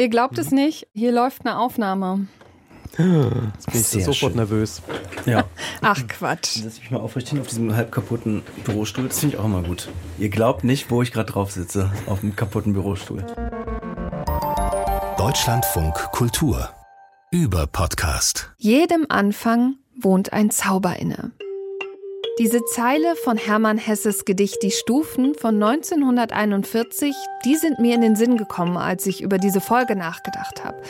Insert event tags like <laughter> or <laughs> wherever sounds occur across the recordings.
Ihr glaubt es nicht, hier läuft eine Aufnahme. Jetzt bin ich Sehr sofort schön. nervös. Ja. Ach Quatsch. Lass mich mal aufrichten auf diesem halb kaputten Bürostuhl. Das finde ich auch immer gut. Ihr glaubt nicht, wo ich gerade drauf sitze. Auf dem kaputten Bürostuhl. Deutschlandfunk Kultur. Über Podcast. Jedem Anfang wohnt ein Zauber inne. Diese Zeile von Hermann Hesses Gedicht Die Stufen von 1941, die sind mir in den Sinn gekommen, als ich über diese Folge nachgedacht habe.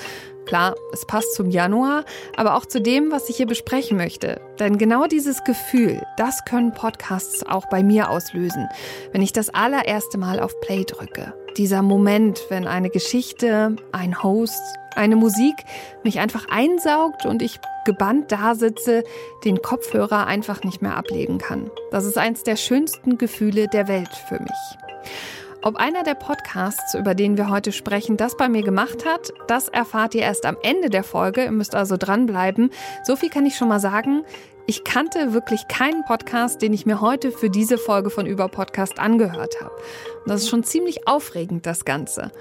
Klar, es passt zum Januar, aber auch zu dem, was ich hier besprechen möchte. Denn genau dieses Gefühl, das können Podcasts auch bei mir auslösen, wenn ich das allererste Mal auf Play drücke. Dieser Moment, wenn eine Geschichte, ein Host, eine Musik mich einfach einsaugt und ich gebannt da sitze, den Kopfhörer einfach nicht mehr ablegen kann. Das ist eins der schönsten Gefühle der Welt für mich. Ob einer der Podcasts, über den wir heute sprechen, das bei mir gemacht hat, das erfahrt ihr erst am Ende der Folge. Ihr müsst also dranbleiben. So viel kann ich schon mal sagen. Ich kannte wirklich keinen Podcast, den ich mir heute für diese Folge von Über Podcast angehört habe. Und das ist schon ziemlich aufregend, das Ganze.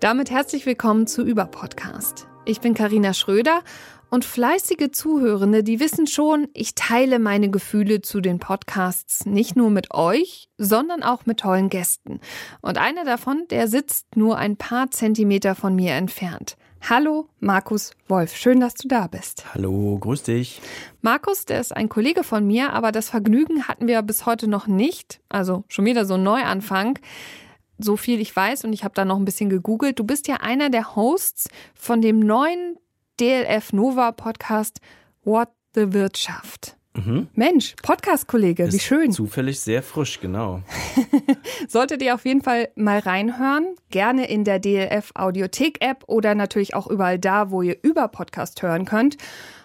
Damit herzlich willkommen zu Über Podcast. Ich bin Karina Schröder und fleißige Zuhörende, die wissen schon, ich teile meine Gefühle zu den Podcasts nicht nur mit euch, sondern auch mit tollen Gästen. Und einer davon, der sitzt nur ein paar Zentimeter von mir entfernt. Hallo, Markus Wolf. Schön, dass du da bist. Hallo, grüß dich. Markus, der ist ein Kollege von mir, aber das Vergnügen hatten wir bis heute noch nicht. Also schon wieder so ein Neuanfang. So viel ich weiß und ich habe da noch ein bisschen gegoogelt. Du bist ja einer der Hosts von dem neuen DLF Nova Podcast What the Wirtschaft. Mhm. Mensch, Podcast-Kollege, wie schön. Zufällig sehr frisch, genau. <laughs> Solltet ihr auf jeden Fall mal reinhören. Gerne in der DLF Audiothek-App oder natürlich auch überall da, wo ihr über Podcast hören könnt.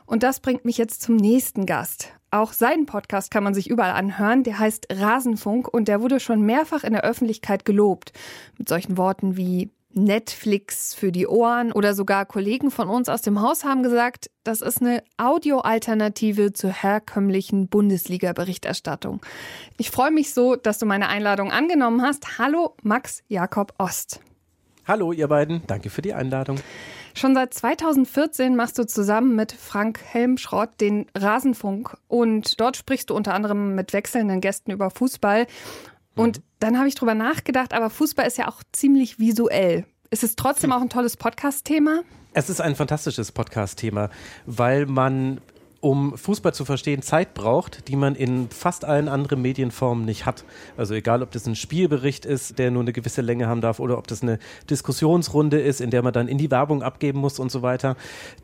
Und das bringt mich jetzt zum nächsten Gast. Auch seinen Podcast kann man sich überall anhören. Der heißt Rasenfunk und der wurde schon mehrfach in der Öffentlichkeit gelobt. Mit solchen Worten wie Netflix für die Ohren oder sogar Kollegen von uns aus dem Haus haben gesagt, das ist eine Audioalternative zur herkömmlichen Bundesliga-Berichterstattung. Ich freue mich so, dass du meine Einladung angenommen hast. Hallo, Max Jakob Ost. Hallo, ihr beiden. Danke für die Einladung. Schon seit 2014 machst du zusammen mit Frank Helmschrott den Rasenfunk und dort sprichst du unter anderem mit wechselnden Gästen über Fußball. Und dann habe ich drüber nachgedacht, aber Fußball ist ja auch ziemlich visuell. Ist es trotzdem auch ein tolles Podcast-Thema? Es ist ein fantastisches Podcast-Thema, weil man, um Fußball zu verstehen, Zeit braucht, die man in fast allen anderen Medienformen nicht hat. Also egal, ob das ein Spielbericht ist, der nur eine gewisse Länge haben darf, oder ob das eine Diskussionsrunde ist, in der man dann in die Werbung abgeben muss und so weiter.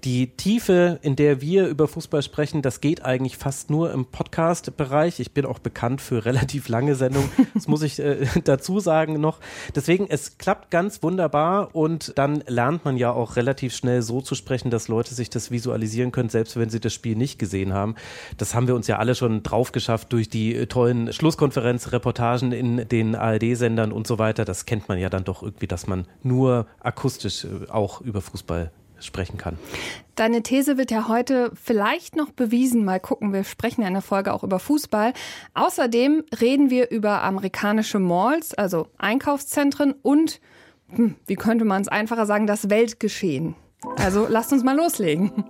Die Tiefe, in der wir über Fußball sprechen, das geht eigentlich fast nur im Podcast-Bereich. Ich bin auch bekannt für relativ lange Sendungen, das muss ich äh, <laughs> dazu sagen noch. Deswegen, es klappt ganz wunderbar und dann lernt man ja auch relativ schnell so zu sprechen, dass Leute sich das visualisieren können, selbst wenn sie das Spiel nicht gesehen haben. Das haben wir uns ja alle schon drauf geschafft durch die äh, tollen Schlusskonferenzreportagen in den ARD-Sendern und so weiter. Das kennt man ja dann doch irgendwie, dass man nur akustisch äh, auch über Fußball sprechen kann. Deine These wird ja heute vielleicht noch bewiesen. Mal gucken, wir sprechen ja in der Folge auch über Fußball. Außerdem reden wir über amerikanische Malls, also Einkaufszentren und, hm, wie könnte man es einfacher sagen, das Weltgeschehen. Also lasst uns mal loslegen.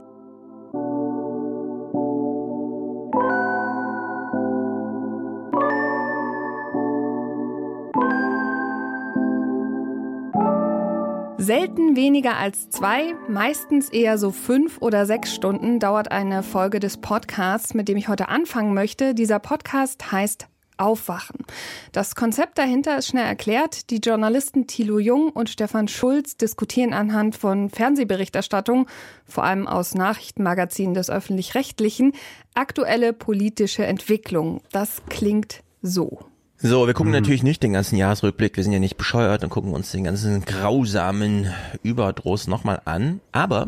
Selten weniger als zwei, meistens eher so fünf oder sechs Stunden dauert eine Folge des Podcasts, mit dem ich heute anfangen möchte. Dieser Podcast heißt Aufwachen. Das Konzept dahinter ist schnell erklärt. Die Journalisten Thilo Jung und Stefan Schulz diskutieren anhand von Fernsehberichterstattung, vor allem aus Nachrichtenmagazinen des öffentlich-rechtlichen, aktuelle politische Entwicklungen. Das klingt so. So, wir gucken natürlich nicht den ganzen Jahresrückblick, wir sind ja nicht bescheuert und gucken uns den ganzen grausamen Überdruss nochmal an. Aber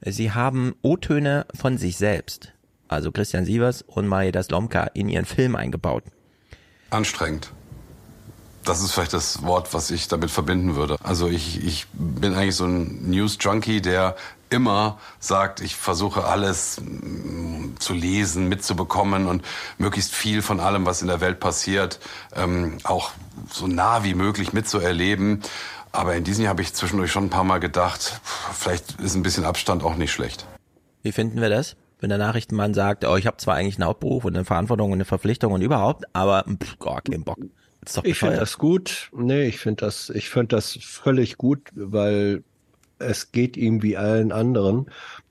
sie haben O-Töne von sich selbst, also Christian Sievers und Maeda Slomka, in ihren Film eingebaut. Anstrengend. Das ist vielleicht das Wort, was ich damit verbinden würde. Also ich, ich bin eigentlich so ein News-Junkie, der immer sagt, ich versuche alles zu lesen, mitzubekommen und möglichst viel von allem, was in der Welt passiert, ähm, auch so nah wie möglich mitzuerleben. Aber in diesem Jahr habe ich zwischendurch schon ein paar Mal gedacht, vielleicht ist ein bisschen Abstand auch nicht schlecht. Wie finden wir das? Wenn der Nachrichtenmann sagt, oh, ich habe zwar eigentlich einen Hauptberuf und eine Verantwortung und eine Verpflichtung und überhaupt, aber pff, oh, kein Bock. Ist doch ich finde das gut. Nee, ich finde das, ich finde das völlig gut, weil es geht ihm wie allen anderen.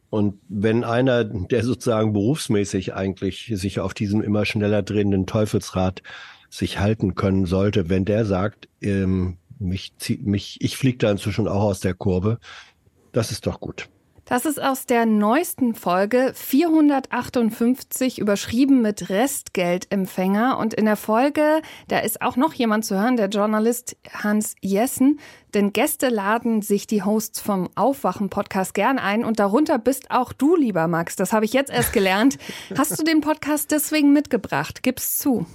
Und wenn einer, der sozusagen berufsmäßig eigentlich sich auf diesem immer schneller drehenden Teufelsrad sich halten können sollte, wenn der sagt, ähm, mich mich, ich fliege da inzwischen auch aus der Kurve, das ist doch gut. Das ist aus der neuesten Folge 458 überschrieben mit Restgeldempfänger. Und in der Folge, da ist auch noch jemand zu hören, der Journalist Hans Jessen. Denn Gäste laden sich die Hosts vom Aufwachen-Podcast gern ein. Und darunter bist auch du, lieber Max. Das habe ich jetzt erst gelernt. <laughs> Hast du den Podcast deswegen mitgebracht? Gib's zu.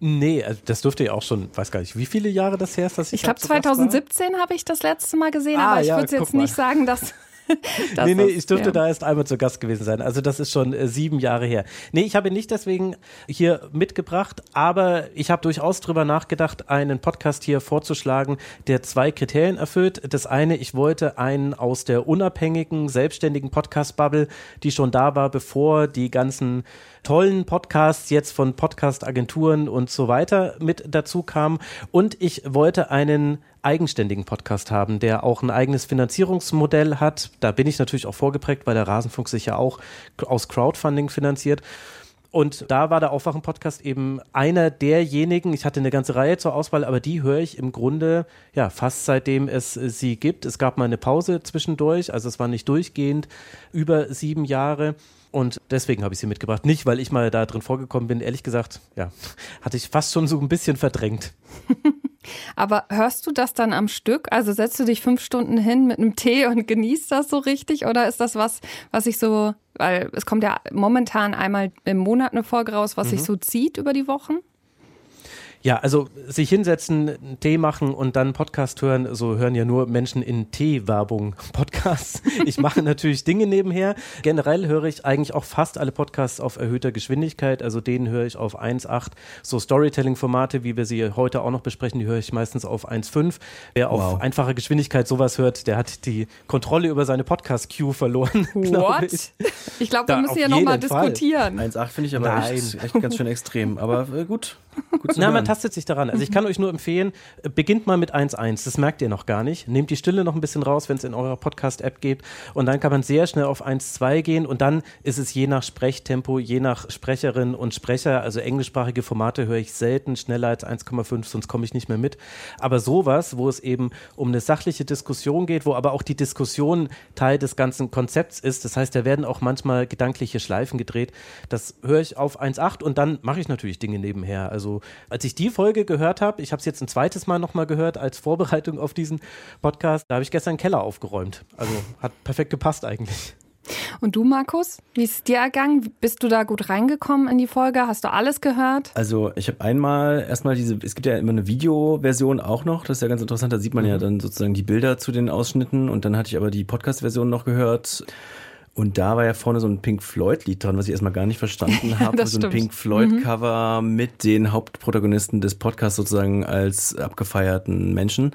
Nee, also das dürfte ja auch schon, weiß gar nicht, wie viele Jahre das her ist, dass ich. Ich glaube, 2017 habe ich das letzte Mal gesehen, ah, aber ich ja, würde jetzt nicht sagen, dass <laughs> nee, nee, ich durfte ja. da erst einmal zu Gast gewesen sein. Also das ist schon äh, sieben Jahre her. Nee, ich habe ihn nicht deswegen hier mitgebracht, aber ich habe durchaus drüber nachgedacht, einen Podcast hier vorzuschlagen, der zwei Kriterien erfüllt. Das eine, ich wollte einen aus der unabhängigen, selbstständigen Podcast-Bubble, die schon da war, bevor die ganzen tollen Podcasts jetzt von Podcast-Agenturen und so weiter mit dazu kamen. Und ich wollte einen eigenständigen Podcast haben, der auch ein eigenes Finanzierungsmodell hat. Da bin ich natürlich auch vorgeprägt, weil der Rasenfunk sich ja auch aus Crowdfunding finanziert. Und da war der Aufwachen-Podcast eben einer derjenigen, ich hatte eine ganze Reihe zur Auswahl, aber die höre ich im Grunde ja fast seitdem es sie gibt. Es gab mal eine Pause zwischendurch, also es war nicht durchgehend über sieben Jahre. Und deswegen habe ich sie mitgebracht. Nicht, weil ich mal da drin vorgekommen bin. Ehrlich gesagt, ja, <laughs> hatte ich fast schon so ein bisschen verdrängt. <laughs> Aber hörst du das dann am Stück? Also setzt du dich fünf Stunden hin mit einem Tee und genießt das so richtig? Oder ist das was, was ich so, weil es kommt ja momentan einmal im Monat eine Folge raus, was mhm. sich so zieht über die Wochen? Ja, also sich hinsetzen, einen Tee machen und dann Podcast hören, so hören ja nur Menschen in Tee-Werbung <laughs> Podcasts. Ich mache natürlich Dinge nebenher. Generell höre ich eigentlich auch fast alle Podcasts auf erhöhter Geschwindigkeit, also den höre ich auf 1,8. So Storytelling-Formate, wie wir sie heute auch noch besprechen, die höre ich meistens auf 1,5. Wer wow. auf einfacher Geschwindigkeit sowas hört, der hat die Kontrolle über seine Podcast-Queue verloren. <laughs> What? Ich, ich glaube, wir müssen ja nochmal diskutieren. 1,8 finde ich aber echt, echt ganz schön extrem. Aber äh, gut. Na, man tastet sich daran. Also ich kann euch nur empfehlen, beginnt mal mit 1.1, das merkt ihr noch gar nicht. Nehmt die Stille noch ein bisschen raus, wenn es in eurer Podcast-App geht und dann kann man sehr schnell auf 1.2 gehen und dann ist es je nach Sprechtempo, je nach Sprecherin und Sprecher, also englischsprachige Formate höre ich selten schneller als 1,5, sonst komme ich nicht mehr mit. Aber sowas, wo es eben um eine sachliche Diskussion geht, wo aber auch die Diskussion Teil des ganzen Konzepts ist, das heißt, da werden auch manchmal gedankliche Schleifen gedreht, das höre ich auf 1.8 und dann mache ich natürlich Dinge nebenher. Also also als ich die Folge gehört habe, ich habe es jetzt ein zweites Mal nochmal gehört als Vorbereitung auf diesen Podcast, da habe ich gestern einen Keller aufgeräumt. Also hat perfekt gepasst eigentlich. Und du, Markus, wie ist es dir ergangen? Bist du da gut reingekommen in die Folge? Hast du alles gehört? Also ich habe einmal erstmal diese, es gibt ja immer eine Videoversion auch noch, das ist ja ganz interessant, da sieht man mhm. ja dann sozusagen die Bilder zu den Ausschnitten und dann hatte ich aber die Podcast-Version noch gehört. Und da war ja vorne so ein Pink Floyd-Lied dran, was ich erstmal gar nicht verstanden <laughs> habe. so ein Pink Floyd-Cover mhm. mit den Hauptprotagonisten des Podcasts sozusagen als abgefeierten Menschen.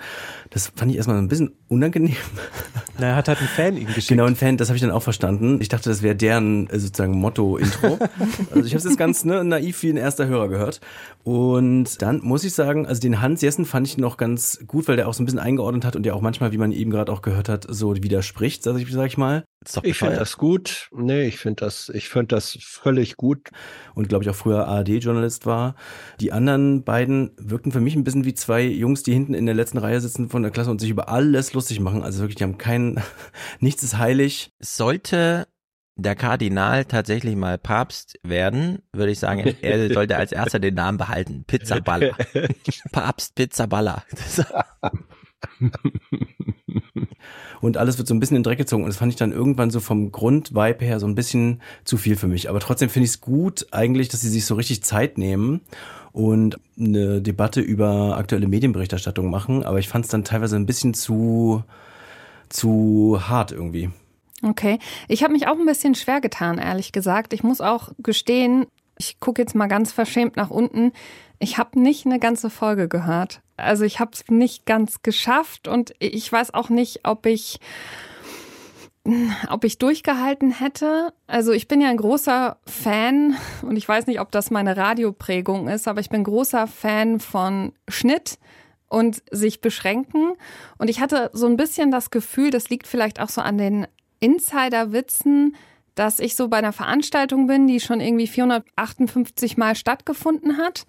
Das fand ich erstmal ein bisschen unangenehm. <laughs> Na, er hat halt einen Fan ihm geschickt. Genau, ein Fan, das habe ich dann auch verstanden. Ich dachte, das wäre deren äh, sozusagen Motto-Intro. <laughs> also ich habe es jetzt ganz ne, naiv wie ein erster Hörer gehört. Und dann muss ich sagen, also den Hans Jessen fand ich noch ganz gut, weil der auch so ein bisschen eingeordnet hat und der auch manchmal, wie man eben gerade auch gehört hat, so widerspricht, sag ich, sag ich mal. Ich finde das gut. Nee, ich finde das, ich finde das völlig gut. Und glaube ich auch früher ARD-Journalist war. Die anderen beiden wirkten für mich ein bisschen wie zwei Jungs, die hinten in der letzten Reihe sitzen von der Klasse und sich über alles lustig machen. Also wirklich, die haben keinen, <laughs> nichts ist heilig. Sollte der Kardinal tatsächlich mal Papst werden, würde ich sagen, er <laughs> sollte als erster den Namen behalten. Pizzaballer. <laughs> Papst Pizzaballer. <laughs> und alles wird so ein bisschen in den Dreck gezogen. Und das fand ich dann irgendwann so vom Grundvibe her so ein bisschen zu viel für mich. Aber trotzdem finde ich es gut eigentlich, dass sie sich so richtig Zeit nehmen und eine Debatte über aktuelle Medienberichterstattung machen. Aber ich fand es dann teilweise ein bisschen zu, zu hart irgendwie. Okay, ich habe mich auch ein bisschen schwer getan, ehrlich gesagt. Ich muss auch gestehen, ich gucke jetzt mal ganz verschämt nach unten. Ich habe nicht eine ganze Folge gehört. Also ich habe es nicht ganz geschafft und ich weiß auch nicht, ob ich ob ich durchgehalten hätte. Also ich bin ja ein großer Fan und ich weiß nicht, ob das meine Radioprägung ist, aber ich bin großer Fan von Schnitt und sich beschränken. Und ich hatte so ein bisschen das Gefühl, das liegt vielleicht auch so an den Insider-Witzen, dass ich so bei einer Veranstaltung bin, die schon irgendwie 458 Mal stattgefunden hat.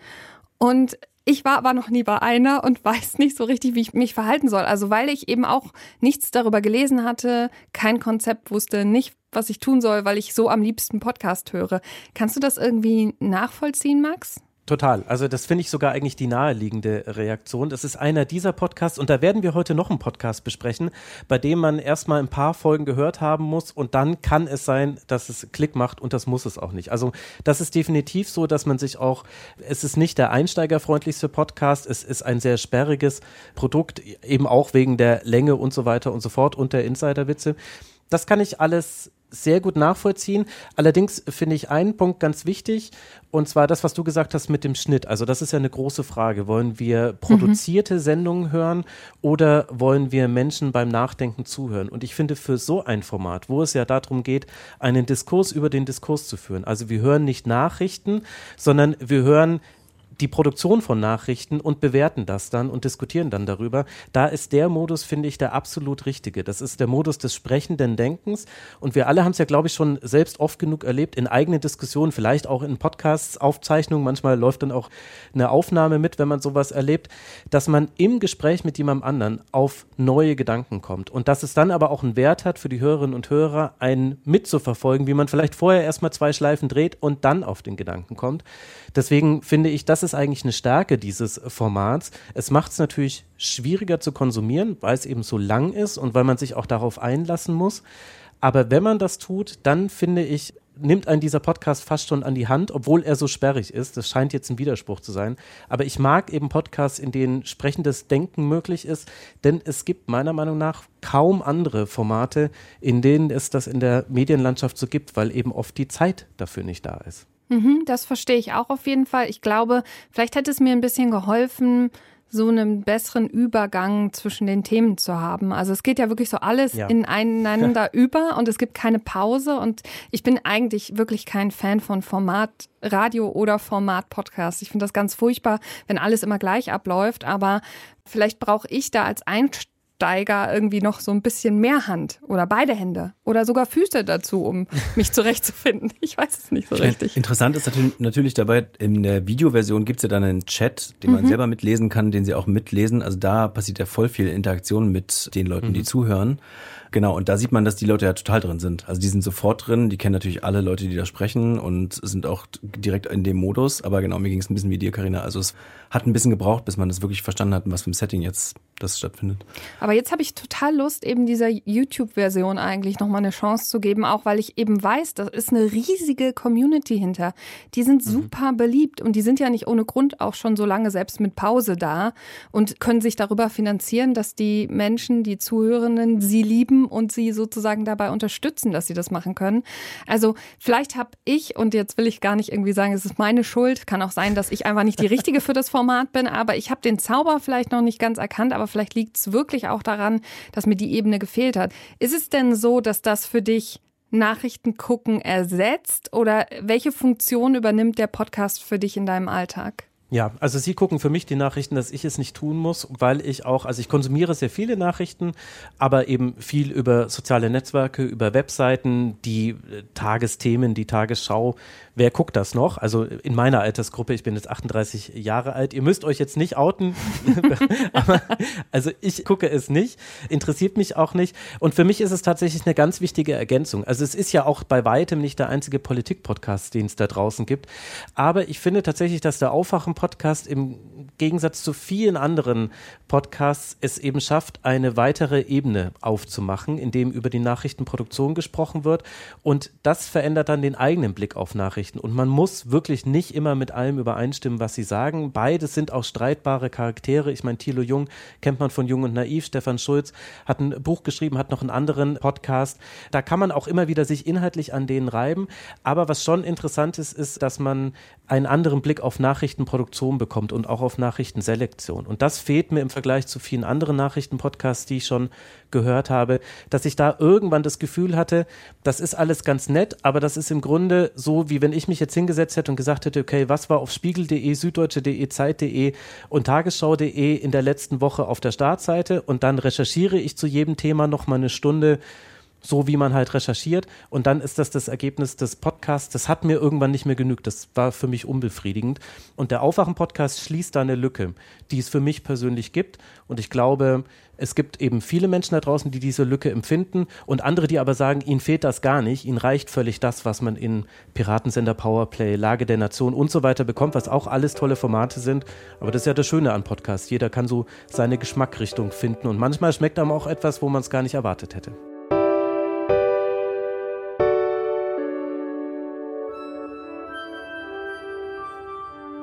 Und ich war aber noch nie bei einer und weiß nicht so richtig, wie ich mich verhalten soll. Also weil ich eben auch nichts darüber gelesen hatte, kein Konzept wusste, nicht, was ich tun soll, weil ich so am liebsten Podcast höre. Kannst du das irgendwie nachvollziehen, Max? Total. Also das finde ich sogar eigentlich die naheliegende Reaktion. Das ist einer dieser Podcasts und da werden wir heute noch einen Podcast besprechen, bei dem man erstmal ein paar Folgen gehört haben muss und dann kann es sein, dass es Klick macht und das muss es auch nicht. Also das ist definitiv so, dass man sich auch, es ist nicht der einsteigerfreundlichste Podcast, es ist ein sehr sperriges Produkt, eben auch wegen der Länge und so weiter und so fort und der Insiderwitze. Das kann ich alles sehr gut nachvollziehen. Allerdings finde ich einen Punkt ganz wichtig, und zwar das, was du gesagt hast mit dem Schnitt. Also das ist ja eine große Frage. Wollen wir produzierte mhm. Sendungen hören oder wollen wir Menschen beim Nachdenken zuhören? Und ich finde, für so ein Format, wo es ja darum geht, einen Diskurs über den Diskurs zu führen, also wir hören nicht Nachrichten, sondern wir hören die Produktion von Nachrichten und bewerten das dann und diskutieren dann darüber. Da ist der Modus, finde ich, der absolut richtige. Das ist der Modus des sprechenden Denkens. Und wir alle haben es ja, glaube ich, schon selbst oft genug erlebt in eigenen Diskussionen, vielleicht auch in Podcasts, Aufzeichnungen. Manchmal läuft dann auch eine Aufnahme mit, wenn man sowas erlebt, dass man im Gespräch mit jemandem anderen auf neue Gedanken kommt. Und dass es dann aber auch einen Wert hat für die Hörerinnen und Hörer, einen mitzuverfolgen, wie man vielleicht vorher erstmal zwei Schleifen dreht und dann auf den Gedanken kommt. Deswegen finde ich, das ist eigentlich eine Stärke dieses Formats. Es macht es natürlich schwieriger zu konsumieren, weil es eben so lang ist und weil man sich auch darauf einlassen muss. Aber wenn man das tut, dann finde ich, nimmt ein dieser Podcast fast schon an die Hand, obwohl er so sperrig ist. Das scheint jetzt ein Widerspruch zu sein. Aber ich mag eben Podcasts, in denen sprechendes Denken möglich ist, denn es gibt meiner Meinung nach kaum andere Formate, in denen es das in der Medienlandschaft so gibt, weil eben oft die Zeit dafür nicht da ist. Mhm, das verstehe ich auch auf jeden Fall. Ich glaube, vielleicht hätte es mir ein bisschen geholfen, so einen besseren Übergang zwischen den Themen zu haben. Also es geht ja wirklich so alles ja. ineinander <laughs> über und es gibt keine Pause und ich bin eigentlich wirklich kein Fan von Format Radio oder Format Podcast. Ich finde das ganz furchtbar, wenn alles immer gleich abläuft, aber vielleicht brauche ich da als Einstieg Steiger irgendwie noch so ein bisschen mehr Hand oder beide Hände oder sogar Füße dazu, um mich zurechtzufinden. Ich weiß es nicht so richtig. Interessant ist natürlich dabei, in der Videoversion gibt es ja dann einen Chat, den man mhm. selber mitlesen kann, den sie auch mitlesen. Also da passiert ja voll viel Interaktion mit den Leuten, mhm. die zuhören. Genau, und da sieht man, dass die Leute ja total drin sind. Also die sind sofort drin, die kennen natürlich alle Leute, die da sprechen und sind auch direkt in dem Modus. Aber genau, mir ging es ein bisschen wie dir, Karina. Also es hat ein bisschen gebraucht, bis man das wirklich verstanden hat, was für ein Setting jetzt das stattfindet. Aber jetzt habe ich total Lust, eben dieser YouTube-Version eigentlich nochmal eine Chance zu geben, auch weil ich eben weiß, da ist eine riesige Community hinter. Die sind mhm. super beliebt und die sind ja nicht ohne Grund auch schon so lange selbst mit Pause da und können sich darüber finanzieren, dass die Menschen, die Zuhörenden, sie lieben und sie sozusagen dabei unterstützen, dass sie das machen können. Also vielleicht habe ich, und jetzt will ich gar nicht irgendwie sagen, es ist meine Schuld, kann auch sein, dass ich einfach nicht die Richtige für das Format bin, aber ich habe den Zauber vielleicht noch nicht ganz erkannt, aber vielleicht liegt es wirklich auch daran, dass mir die Ebene gefehlt hat. Ist es denn so, dass das für dich Nachrichten gucken ersetzt oder welche Funktion übernimmt der Podcast für dich in deinem Alltag? Ja, also Sie gucken für mich die Nachrichten, dass ich es nicht tun muss, weil ich auch, also ich konsumiere sehr viele Nachrichten, aber eben viel über soziale Netzwerke, über Webseiten, die äh, Tagesthemen, die Tagesschau. Wer guckt das noch? Also in meiner Altersgruppe, ich bin jetzt 38 Jahre alt. Ihr müsst euch jetzt nicht outen, <laughs> aber also ich gucke es nicht, interessiert mich auch nicht. Und für mich ist es tatsächlich eine ganz wichtige Ergänzung. Also es ist ja auch bei weitem nicht der einzige Politik-Podcast, den es da draußen gibt. Aber ich finde tatsächlich, dass der Aufwachen Podcast im Gegensatz zu vielen anderen Podcasts es eben schafft, eine weitere Ebene aufzumachen, in dem über die Nachrichtenproduktion gesprochen wird. Und das verändert dann den eigenen Blick auf Nachrichten. Und man muss wirklich nicht immer mit allem übereinstimmen, was sie sagen. Beides sind auch streitbare Charaktere. Ich meine, Thilo Jung kennt man von Jung und Naiv. Stefan Schulz hat ein Buch geschrieben, hat noch einen anderen Podcast. Da kann man auch immer wieder sich inhaltlich an denen reiben. Aber was schon interessant ist, ist, dass man einen anderen Blick auf Nachrichtenproduktion Produktion bekommt und auch auf Nachrichtenselektion. Und das fehlt mir im Vergleich zu vielen anderen Nachrichtenpodcasts, die ich schon gehört habe, dass ich da irgendwann das Gefühl hatte, das ist alles ganz nett, aber das ist im Grunde so, wie wenn ich mich jetzt hingesetzt hätte und gesagt hätte, okay, was war auf spiegel.de, süddeutsche.de, zeit.de und tagesschau.de in der letzten Woche auf der Startseite und dann recherchiere ich zu jedem Thema noch mal eine Stunde so wie man halt recherchiert. Und dann ist das das Ergebnis des Podcasts. Das hat mir irgendwann nicht mehr genügt. Das war für mich unbefriedigend. Und der Aufwachen-Podcast schließt da eine Lücke, die es für mich persönlich gibt. Und ich glaube, es gibt eben viele Menschen da draußen, die diese Lücke empfinden und andere, die aber sagen, ihnen fehlt das gar nicht. Ihnen reicht völlig das, was man in Piratensender Powerplay, Lage der Nation und so weiter bekommt, was auch alles tolle Formate sind. Aber das ist ja das Schöne an Podcasts. Jeder kann so seine Geschmackrichtung finden und manchmal schmeckt einem auch etwas, wo man es gar nicht erwartet hätte.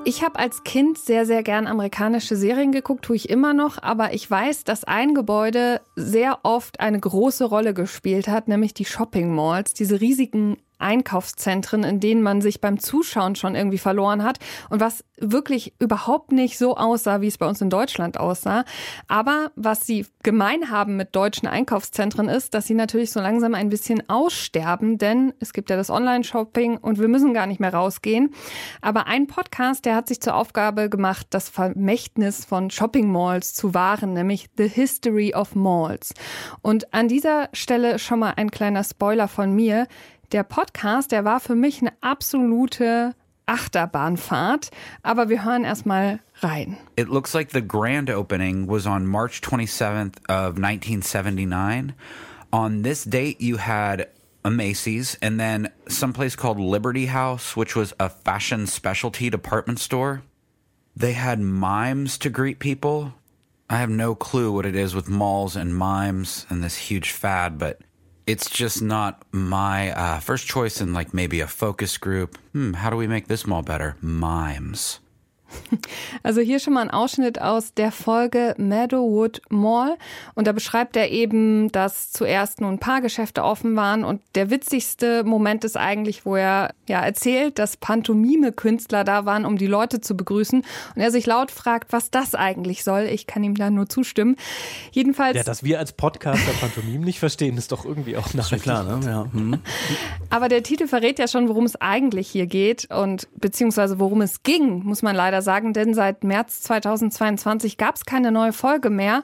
Ich habe als Kind sehr, sehr gern amerikanische Serien geguckt, tue ich immer noch, aber ich weiß, dass ein Gebäude sehr oft eine große Rolle gespielt hat, nämlich die Shopping Malls, diese riesigen Einkaufszentren, in denen man sich beim Zuschauen schon irgendwie verloren hat und was wirklich überhaupt nicht so aussah, wie es bei uns in Deutschland aussah. Aber was sie gemein haben mit deutschen Einkaufszentren ist, dass sie natürlich so langsam ein bisschen aussterben, denn es gibt ja das Online-Shopping und wir müssen gar nicht mehr rausgehen. Aber ein Podcast, der hat sich zur Aufgabe gemacht, das Vermächtnis von Shopping Malls zu wahren, nämlich The History of Malls. Und an dieser Stelle schon mal ein kleiner Spoiler von mir. Der Podcast, der war für mich eine absolute Achterbahnfahrt, aber wir hören erstmal rein. It looks like the grand opening was on March 27th of 1979. On this date you had a Macy's and then some place called Liberty House, which was a fashion specialty department store. They had mimes to greet people. I have no clue what it is with malls and mimes and this huge fad, but it's just not my uh, first choice in like maybe a focus group. Hmm, how do we make this mall better? Mimes. <laughs> Also hier schon mal ein Ausschnitt aus der Folge Meadowwood Mall. Und da beschreibt er eben, dass zuerst nun ein paar Geschäfte offen waren. Und der witzigste Moment ist eigentlich, wo er ja erzählt, dass Pantomime-Künstler da waren, um die Leute zu begrüßen. Und er sich laut fragt, was das eigentlich soll. Ich kann ihm da nur zustimmen. Jedenfalls. Ja, dass wir als Podcaster Pantomimen nicht verstehen, ist doch irgendwie auch nachrichtig. Klar, ne? Ja. Hm. Aber der Titel verrät ja schon, worum es eigentlich hier geht und beziehungsweise worum es ging, muss man leider sagen, denn seit März 2022 gab es keine neue Folge mehr.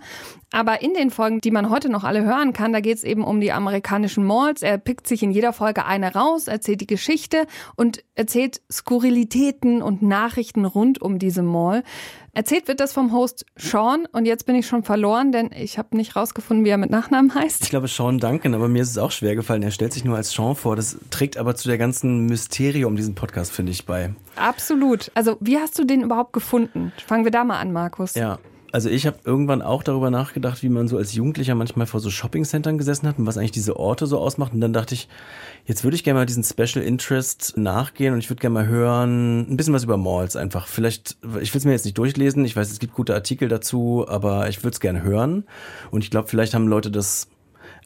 Aber in den Folgen, die man heute noch alle hören kann, da geht es eben um die amerikanischen Malls. Er pickt sich in jeder Folge eine raus, erzählt die Geschichte und erzählt Skurrilitäten und Nachrichten rund um diese Mall. Erzählt wird das vom Host Sean und jetzt bin ich schon verloren, denn ich habe nicht rausgefunden, wie er mit Nachnamen heißt. Ich glaube Sean Duncan, aber mir ist es auch schwer gefallen. Er stellt sich nur als Sean vor. Das trägt aber zu der ganzen Mysterium diesen Podcast, finde ich, bei. Absolut. Also wie hast du den überhaupt gefunden? Fangen wir da mal an, Markus. Ja, also ich habe irgendwann auch darüber nachgedacht, wie man so als Jugendlicher manchmal vor so Shoppingcentern gesessen hat und was eigentlich diese Orte so ausmacht. Und dann dachte ich, jetzt würde ich gerne mal diesen Special Interest nachgehen und ich würde gerne mal hören, ein bisschen was über Malls einfach. Vielleicht, ich will es mir jetzt nicht durchlesen, ich weiß, es gibt gute Artikel dazu, aber ich würde es gerne hören. Und ich glaube, vielleicht haben Leute das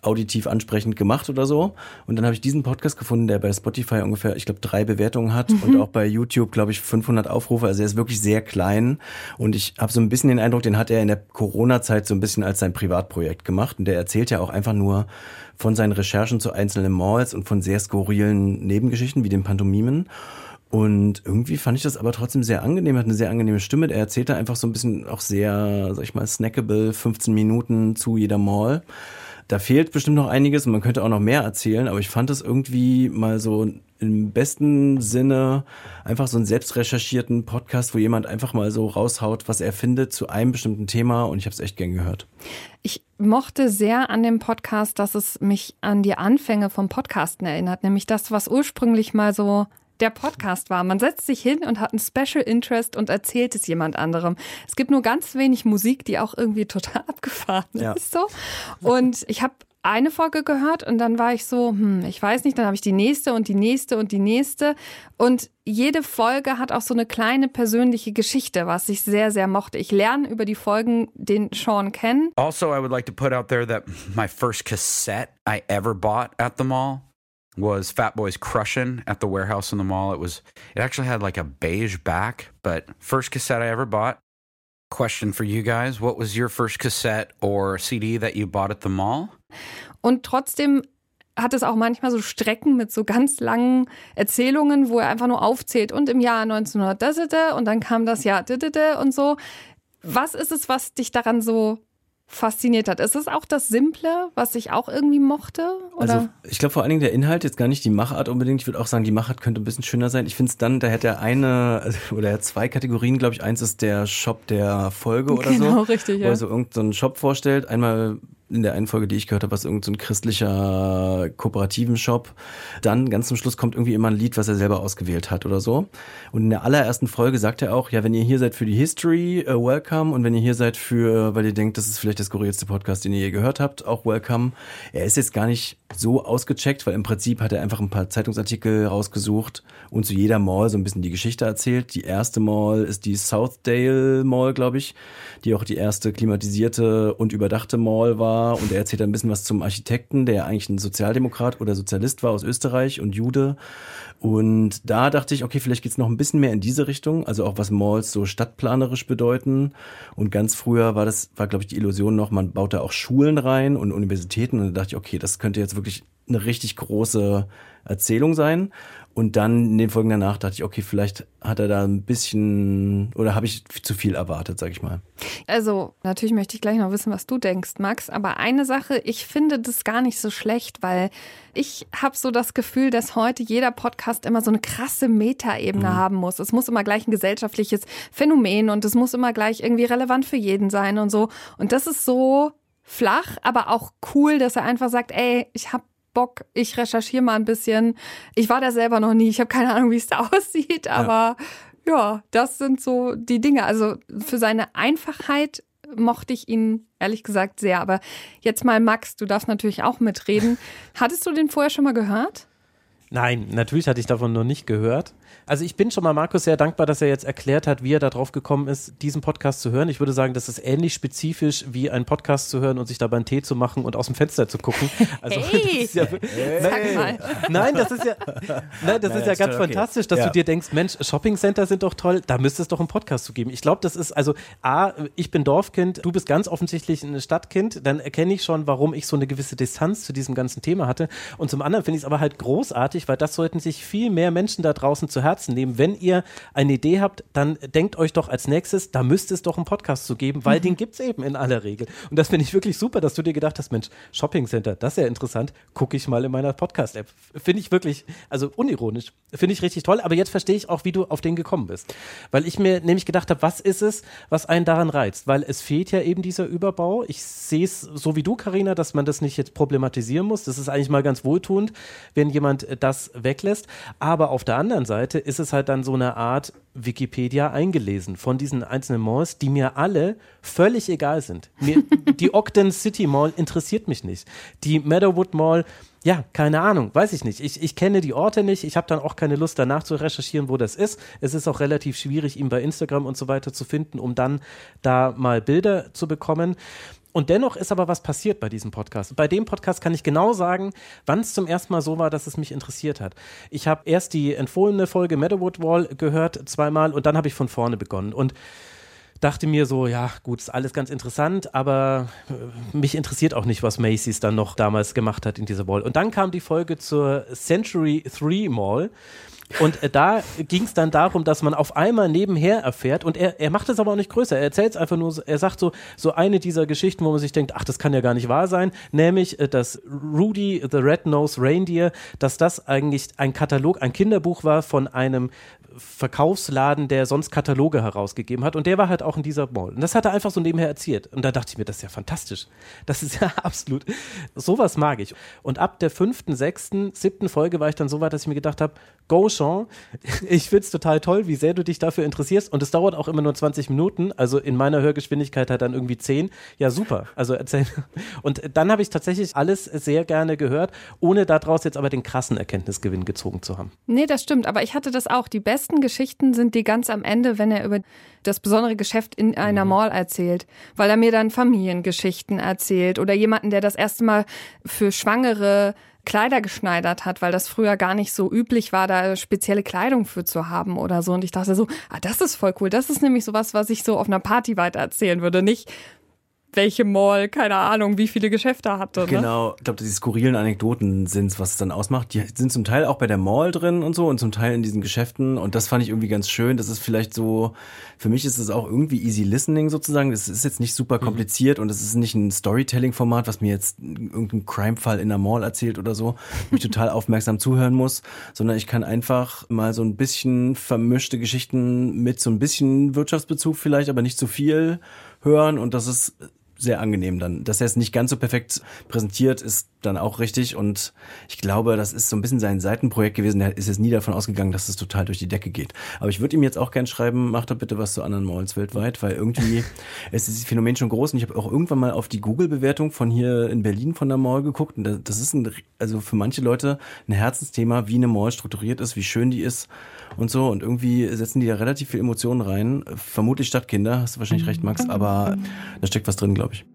auditiv ansprechend gemacht oder so. Und dann habe ich diesen Podcast gefunden, der bei Spotify ungefähr, ich glaube, drei Bewertungen hat mhm. und auch bei YouTube, glaube ich, 500 Aufrufe. Also er ist wirklich sehr klein. Und ich habe so ein bisschen den Eindruck, den hat er in der Corona-Zeit so ein bisschen als sein Privatprojekt gemacht. Und der erzählt ja auch einfach nur von seinen Recherchen zu einzelnen Malls und von sehr skurrilen Nebengeschichten wie den Pantomimen. Und irgendwie fand ich das aber trotzdem sehr angenehm, hat eine sehr angenehme Stimme. Er erzählt da einfach so ein bisschen auch sehr, sag ich mal, snackable, 15 Minuten zu jeder Mall. Da fehlt bestimmt noch einiges und man könnte auch noch mehr erzählen, aber ich fand es irgendwie mal so im besten Sinne einfach so einen selbst recherchierten Podcast, wo jemand einfach mal so raushaut, was er findet zu einem bestimmten Thema und ich habe es echt gern gehört. Ich mochte sehr an dem Podcast, dass es mich an die Anfänge vom Podcasten erinnert, nämlich das, was ursprünglich mal so der Podcast war. Man setzt sich hin und hat einen Special Interest und erzählt es jemand anderem. Es gibt nur ganz wenig Musik, die auch irgendwie <laughs> total abgefahren ja. ist. So. Und ich habe eine Folge gehört und dann war ich so, hm, ich weiß nicht, dann habe ich die nächste und die nächste und die nächste. Und jede Folge hat auch so eine kleine persönliche Geschichte, was ich sehr, sehr mochte. Ich lerne über die Folgen den Sean kennen. Also, I would like to put out there that my first cassette I ever bought at the mall was Fat Boy's Crushin' at the warehouse in the mall. It was it actually had like a beige back, but first cassette I ever bought. Question for you guys, what was your first cassette or CD that you bought at the mall? Und trotzdem hat es auch manchmal so Strecken mit so ganz langen Erzählungen, wo er einfach nur aufzählt und im Jahr 1900 und dann kam das Jahr und so. Was ist es, was dich daran so fasziniert hat. Ist es auch das Simple, was ich auch irgendwie mochte? Oder? Also ich glaube vor allen Dingen der Inhalt, jetzt gar nicht die Machart unbedingt. Ich würde auch sagen, die Machart könnte ein bisschen schöner sein. Ich finde es dann, da hätte er eine <laughs> oder er hat zwei Kategorien, glaube ich. Eins ist der Shop der Folge oder genau, so. Genau, richtig. Wo ja. er so irgendeinen Shop vorstellt. Einmal in der einen Folge, die ich gehört habe, was irgendein so christlicher kooperativen Shop. Dann ganz zum Schluss kommt irgendwie immer ein Lied, was er selber ausgewählt hat oder so. Und in der allerersten Folge sagt er auch, ja, wenn ihr hier seid für die History, uh, welcome. Und wenn ihr hier seid für, weil ihr denkt, das ist vielleicht der skurrilste Podcast, den ihr je gehört habt, auch welcome. Er ist jetzt gar nicht so ausgecheckt, weil im Prinzip hat er einfach ein paar Zeitungsartikel rausgesucht und zu jeder Mall so ein bisschen die Geschichte erzählt. Die erste Mall ist die Southdale Mall, glaube ich, die auch die erste klimatisierte und überdachte Mall war. Und er erzählt ein bisschen was zum Architekten, der eigentlich ein Sozialdemokrat oder Sozialist war aus Österreich und Jude. Und da dachte ich, okay, vielleicht geht's noch ein bisschen mehr in diese Richtung, also auch was Malls so stadtplanerisch bedeuten. Und ganz früher war das, war glaube ich die Illusion noch, man baut da auch Schulen rein und Universitäten. Und da dachte ich, okay, das könnte jetzt wirklich eine richtig große Erzählung sein. Und dann in den Folgen danach dachte ich, okay, vielleicht hat er da ein bisschen oder habe ich zu viel erwartet, sag ich mal. Also, natürlich möchte ich gleich noch wissen, was du denkst, Max. Aber eine Sache, ich finde das gar nicht so schlecht, weil ich habe so das Gefühl, dass heute jeder Podcast immer so eine krasse Metaebene mhm. haben muss. Es muss immer gleich ein gesellschaftliches Phänomen und es muss immer gleich irgendwie relevant für jeden sein und so. Und das ist so flach, aber auch cool, dass er einfach sagt, ey, ich habe Bock, ich recherchiere mal ein bisschen. Ich war da selber noch nie, ich habe keine Ahnung, wie es da <laughs> aussieht, aber ja. ja, das sind so die Dinge. Also für seine Einfachheit mochte ich ihn ehrlich gesagt sehr. Aber jetzt mal, Max, du darfst natürlich auch mitreden. <laughs> Hattest du den vorher schon mal gehört? Nein, natürlich hatte ich davon noch nicht gehört. Also ich bin schon mal Markus sehr dankbar, dass er jetzt erklärt hat, wie er darauf gekommen ist, diesen Podcast zu hören. Ich würde sagen, das ist ähnlich spezifisch wie einen Podcast zu hören und sich dabei einen Tee zu machen und aus dem Fenster zu gucken. <laughs> Also, hey, ja, hey. sag mal. Nein, das ist ja, <laughs> nein, das nein, ist ja ganz okay. fantastisch, dass ja. du dir denkst, Mensch, Shoppingcenter sind doch toll, da müsste es doch einen Podcast zu geben. Ich glaube, das ist also A, ich bin Dorfkind, du bist ganz offensichtlich ein Stadtkind, dann erkenne ich schon, warum ich so eine gewisse Distanz zu diesem ganzen Thema hatte. Und zum anderen finde ich es aber halt großartig, weil das sollten sich viel mehr Menschen da draußen zu Herzen nehmen. Wenn ihr eine Idee habt, dann denkt euch doch als nächstes, da müsste es doch einen Podcast zu geben, weil mhm. den gibt es eben in aller Regel. Und das finde ich wirklich super, dass du dir gedacht hast, Mensch, Shopping Center, das ist ja interessant, gucke ich mal in meiner Podcast-App. Finde ich wirklich, also unironisch, finde ich richtig toll, aber jetzt verstehe ich auch, wie du auf den gekommen bist. Weil ich mir nämlich gedacht habe, was ist es, was einen daran reizt? Weil es fehlt ja eben dieser Überbau. Ich sehe es so wie du, Karina, dass man das nicht jetzt problematisieren muss. Das ist eigentlich mal ganz wohltuend, wenn jemand das weglässt. Aber auf der anderen Seite ist es halt dann so eine Art Wikipedia eingelesen von diesen einzelnen Malls, die mir alle völlig egal sind. Mir, <laughs> die Ogden City Mall interessiert mich nicht. Die Meadowwood Mall, ja, keine Ahnung, weiß ich nicht. Ich, ich kenne die Orte nicht. Ich habe dann auch keine Lust danach zu recherchieren, wo das ist. Es ist auch relativ schwierig, ihn bei Instagram und so weiter zu finden, um dann da mal Bilder zu bekommen. Und dennoch ist aber was passiert bei diesem Podcast. Bei dem Podcast kann ich genau sagen, wann es zum ersten Mal so war, dass es mich interessiert hat. Ich habe erst die empfohlene Folge Meadowwood Wall gehört, zweimal, und dann habe ich von vorne begonnen. Und dachte mir so, ja, gut, ist alles ganz interessant, aber äh, mich interessiert auch nicht, was Macy's dann noch damals gemacht hat in dieser Wall. Und dann kam die Folge zur Century 3 Mall. Und äh, da ging es dann darum, dass man auf einmal nebenher erfährt, und er, er macht es aber auch nicht größer, er erzählt es einfach nur, er sagt so, so eine dieser Geschichten, wo man sich denkt, ach, das kann ja gar nicht wahr sein, nämlich, äh, dass Rudy the Red-Nosed Reindeer, dass das eigentlich ein Katalog, ein Kinderbuch war von einem Verkaufsladen, der sonst Kataloge herausgegeben hat. Und der war halt auch in dieser Mall. Und das hat er einfach so nebenher erzählt. Und da dachte ich mir, das ist ja fantastisch. Das ist ja <laughs> absolut, sowas mag ich. Und ab der fünften, sechsten, siebten Folge war ich dann so weit, dass ich mir gedacht habe, go Sean, <laughs> ich find's total toll, wie sehr du dich dafür interessierst. Und es dauert auch immer nur 20 Minuten. Also in meiner Hörgeschwindigkeit hat dann irgendwie 10. Ja, super. Also erzähl. <laughs> Und dann habe ich tatsächlich alles sehr gerne gehört, ohne daraus jetzt aber den krassen Erkenntnisgewinn gezogen zu haben. Nee, das stimmt. Aber ich hatte das auch. Die besten besten Geschichten sind die ganz am Ende, wenn er über das besondere Geschäft in einer mhm. Mall erzählt, weil er mir dann Familiengeschichten erzählt oder jemanden, der das erste Mal für Schwangere Kleider geschneidert hat, weil das früher gar nicht so üblich war, da spezielle Kleidung für zu haben oder so. Und ich dachte so, ah, das ist voll cool. Das ist nämlich sowas, was ich so auf einer Party weiter erzählen würde. Nicht, welche Mall, keine Ahnung, wie viele Geschäfte hatte. Ne? Genau, ich glaube, die skurrilen Anekdoten sind was es dann ausmacht. Die sind zum Teil auch bei der Mall drin und so und zum Teil in diesen Geschäften und das fand ich irgendwie ganz schön. Das ist vielleicht so, für mich ist es auch irgendwie easy listening sozusagen. Das ist jetzt nicht super mhm. kompliziert mhm. und es ist nicht ein Storytelling-Format, was mir jetzt irgendein Crime-Fall in der Mall erzählt oder so, wo ich <laughs> total aufmerksam zuhören muss, sondern ich kann einfach mal so ein bisschen vermischte Geschichten mit so ein bisschen Wirtschaftsbezug vielleicht, aber nicht zu viel hören und das ist sehr angenehm dann. Dass er es nicht ganz so perfekt präsentiert, ist dann auch richtig. Und ich glaube, das ist so ein bisschen sein Seitenprojekt gewesen. Der ist jetzt nie davon ausgegangen, dass es total durch die Decke geht. Aber ich würde ihm jetzt auch gern schreiben, mach doch bitte was zu anderen Malls weltweit, weil irgendwie <laughs> es ist das Phänomen schon groß. Und ich habe auch irgendwann mal auf die Google-Bewertung von hier in Berlin von der Mall geguckt. Und das ist ein, also für manche Leute ein Herzensthema, wie eine Mall strukturiert ist, wie schön die ist und so. Und irgendwie setzen die da relativ viel Emotionen rein. Vermutlich Stadtkinder, hast du wahrscheinlich recht, Max, aber da steckt was drin, glaube ich.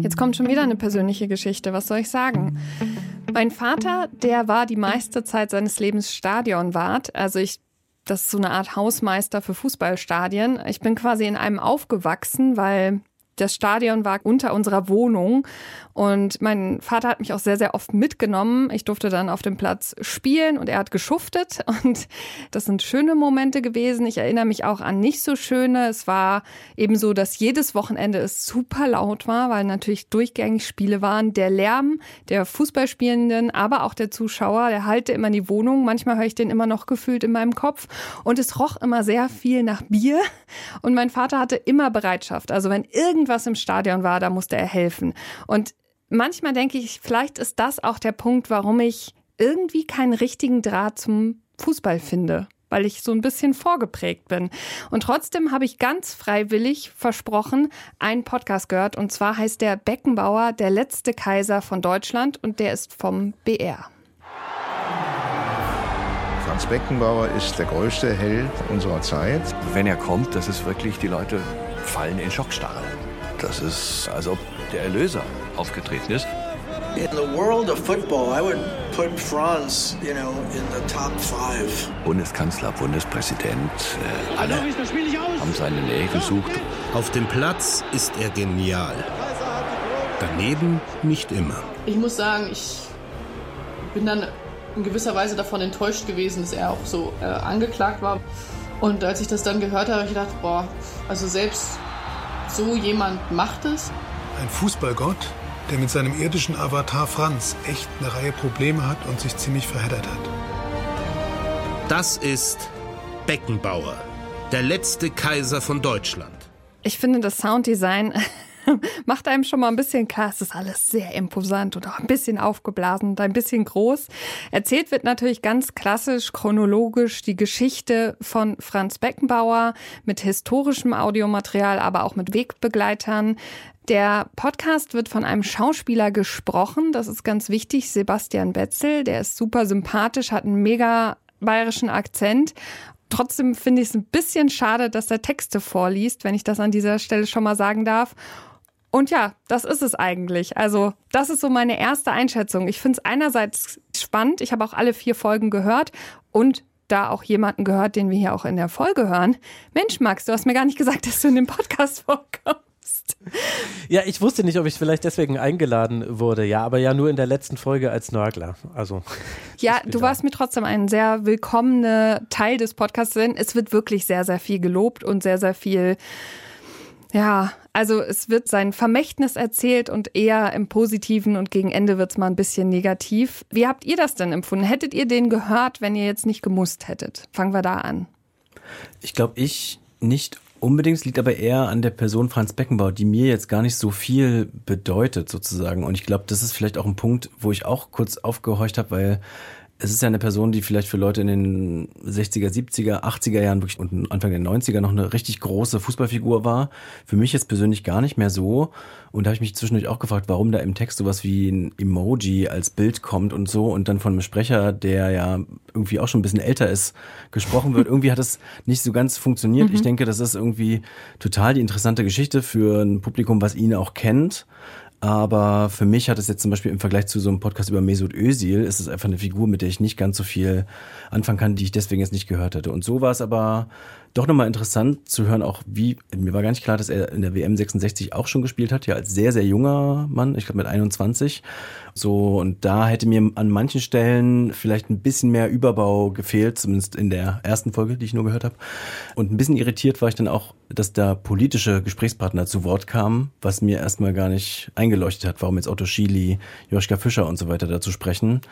Jetzt kommt schon wieder eine persönliche Geschichte. Was soll ich sagen? Mein Vater, der war die meiste Zeit seines Lebens Stadionwart. Also ich das ist so eine Art Hausmeister für Fußballstadien. Ich bin quasi in einem aufgewachsen, weil das Stadion war unter unserer Wohnung und mein Vater hat mich auch sehr, sehr oft mitgenommen. Ich durfte dann auf dem Platz spielen und er hat geschuftet <laughs> und das sind schöne Momente gewesen. Ich erinnere mich auch an nicht so schöne. Es war eben so, dass jedes Wochenende es super laut war, weil natürlich durchgängig Spiele waren. Der Lärm der Fußballspielenden, aber auch der Zuschauer, der halte immer in die Wohnung. Manchmal höre ich den immer noch gefühlt in meinem Kopf und es roch immer sehr viel nach Bier und mein Vater hatte immer Bereitschaft. Also wenn irgend irgendwas im Stadion war, da musste er helfen. Und manchmal denke ich, vielleicht ist das auch der Punkt, warum ich irgendwie keinen richtigen Draht zum Fußball finde weil ich so ein bisschen vorgeprägt bin. Und trotzdem habe ich ganz freiwillig versprochen, einen Podcast gehört. Und zwar heißt der Beckenbauer, der letzte Kaiser von Deutschland. Und der ist vom BR. Franz Beckenbauer ist der größte Held unserer Zeit. Wenn er kommt, das ist wirklich, die Leute fallen in Schockstarre. Das ist, als ob der Erlöser aufgetreten ist. In the world of football, I would put Franz, you know, in the top five. Bundeskanzler, Bundespräsident, äh, alle haben seine Nähe gesucht. Auf dem Platz ist er genial. Daneben nicht immer. Ich muss sagen, ich bin dann in gewisser Weise davon enttäuscht gewesen, dass er auch so äh, angeklagt war. Und als ich das dann gehört habe, habe ich gedacht, boah, also selbst so jemand macht es. Ein Fußballgott, der mit seinem irdischen Avatar Franz echt eine Reihe Probleme hat und sich ziemlich verheddert hat. Das ist Beckenbauer, der letzte Kaiser von Deutschland. Ich finde das Sounddesign <laughs> macht einem schon mal ein bisschen klar, es ist alles sehr imposant und auch ein bisschen aufgeblasen und ein bisschen groß. Erzählt wird natürlich ganz klassisch, chronologisch die Geschichte von Franz Beckenbauer mit historischem Audiomaterial, aber auch mit Wegbegleitern. Der Podcast wird von einem Schauspieler gesprochen, das ist ganz wichtig, Sebastian Betzel, der ist super sympathisch, hat einen mega bayerischen Akzent Trotzdem finde ich es ein bisschen schade, dass er Texte vorliest, wenn ich das an dieser Stelle schon mal sagen darf. Und ja, das ist es eigentlich. Also, das ist so meine erste Einschätzung. Ich finde es einerseits spannend. Ich habe auch alle vier Folgen gehört und da auch jemanden gehört, den wir hier auch in der Folge hören. Mensch, Max, du hast mir gar nicht gesagt, <laughs> dass du in dem Podcast vorkommst. Ja, ich wusste nicht, ob ich vielleicht deswegen eingeladen wurde. Ja, aber ja nur in der letzten Folge als Nörgler. Also. <laughs> Ja, du warst mir trotzdem ein sehr willkommener Teil des Podcasts, denn es wird wirklich sehr, sehr viel gelobt und sehr, sehr viel ja, also es wird sein Vermächtnis erzählt und eher im Positiven und gegen Ende wird es mal ein bisschen negativ. Wie habt ihr das denn empfunden? Hättet ihr den gehört, wenn ihr jetzt nicht gemusst hättet? Fangen wir da an. Ich glaube, ich nicht unbedingt, es liegt aber eher an der Person Franz Beckenbauer, die mir jetzt gar nicht so viel bedeutet sozusagen. Und ich glaube, das ist vielleicht auch ein Punkt, wo ich auch kurz aufgehorcht habe, weil es ist ja eine Person, die vielleicht für Leute in den 60er, 70er, 80er Jahren wirklich und Anfang der 90er noch eine richtig große Fußballfigur war. Für mich jetzt persönlich gar nicht mehr so. Und da habe ich mich zwischendurch auch gefragt, warum da im Text sowas wie ein Emoji als Bild kommt und so und dann von einem Sprecher, der ja irgendwie auch schon ein bisschen älter ist, gesprochen wird. <laughs> irgendwie hat es nicht so ganz funktioniert. Mhm. Ich denke, das ist irgendwie total die interessante Geschichte für ein Publikum, was ihn auch kennt. Aber für mich hat es jetzt zum Beispiel im Vergleich zu so einem Podcast über Mesut Özil, ist es einfach eine Figur, mit der ich nicht ganz so viel anfangen kann, die ich deswegen jetzt nicht gehört hätte. Und so war es aber doch nochmal interessant zu hören, auch wie, mir war gar nicht klar, dass er in der WM 66 auch schon gespielt hat, ja, als sehr, sehr junger Mann, ich glaube mit 21. So, und da hätte mir an manchen Stellen vielleicht ein bisschen mehr Überbau gefehlt, zumindest in der ersten Folge, die ich nur gehört habe. Und ein bisschen irritiert war ich dann auch, dass da politische Gesprächspartner zu Wort kamen, was mir erstmal gar nicht eingeleuchtet hat, warum jetzt Otto Schily, Joschka Fischer und so weiter dazu sprechen.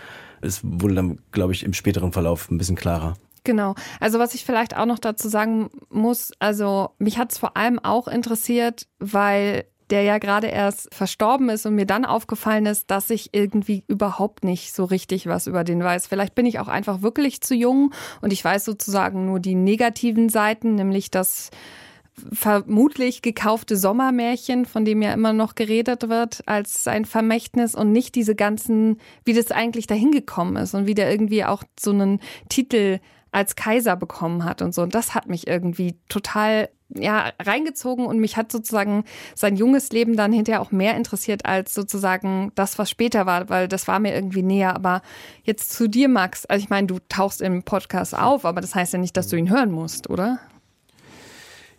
Es wurde dann, glaube ich, im späteren Verlauf ein bisschen klarer. Genau. Also was ich vielleicht auch noch dazu sagen muss, also mich hat es vor allem auch interessiert, weil der ja gerade erst verstorben ist und mir dann aufgefallen ist, dass ich irgendwie überhaupt nicht so richtig was über den weiß. Vielleicht bin ich auch einfach wirklich zu jung und ich weiß sozusagen nur die negativen Seiten, nämlich das vermutlich gekaufte Sommermärchen, von dem ja immer noch geredet wird, als ein Vermächtnis und nicht diese ganzen, wie das eigentlich dahin gekommen ist und wie der irgendwie auch so einen Titel als Kaiser bekommen hat und so. Und das hat mich irgendwie total ja, reingezogen und mich hat sozusagen sein junges Leben dann hinterher auch mehr interessiert als sozusagen das, was später war, weil das war mir irgendwie näher. Aber jetzt zu dir, Max. Also ich meine, du tauchst im Podcast auf, aber das heißt ja nicht, dass du ihn hören musst, oder?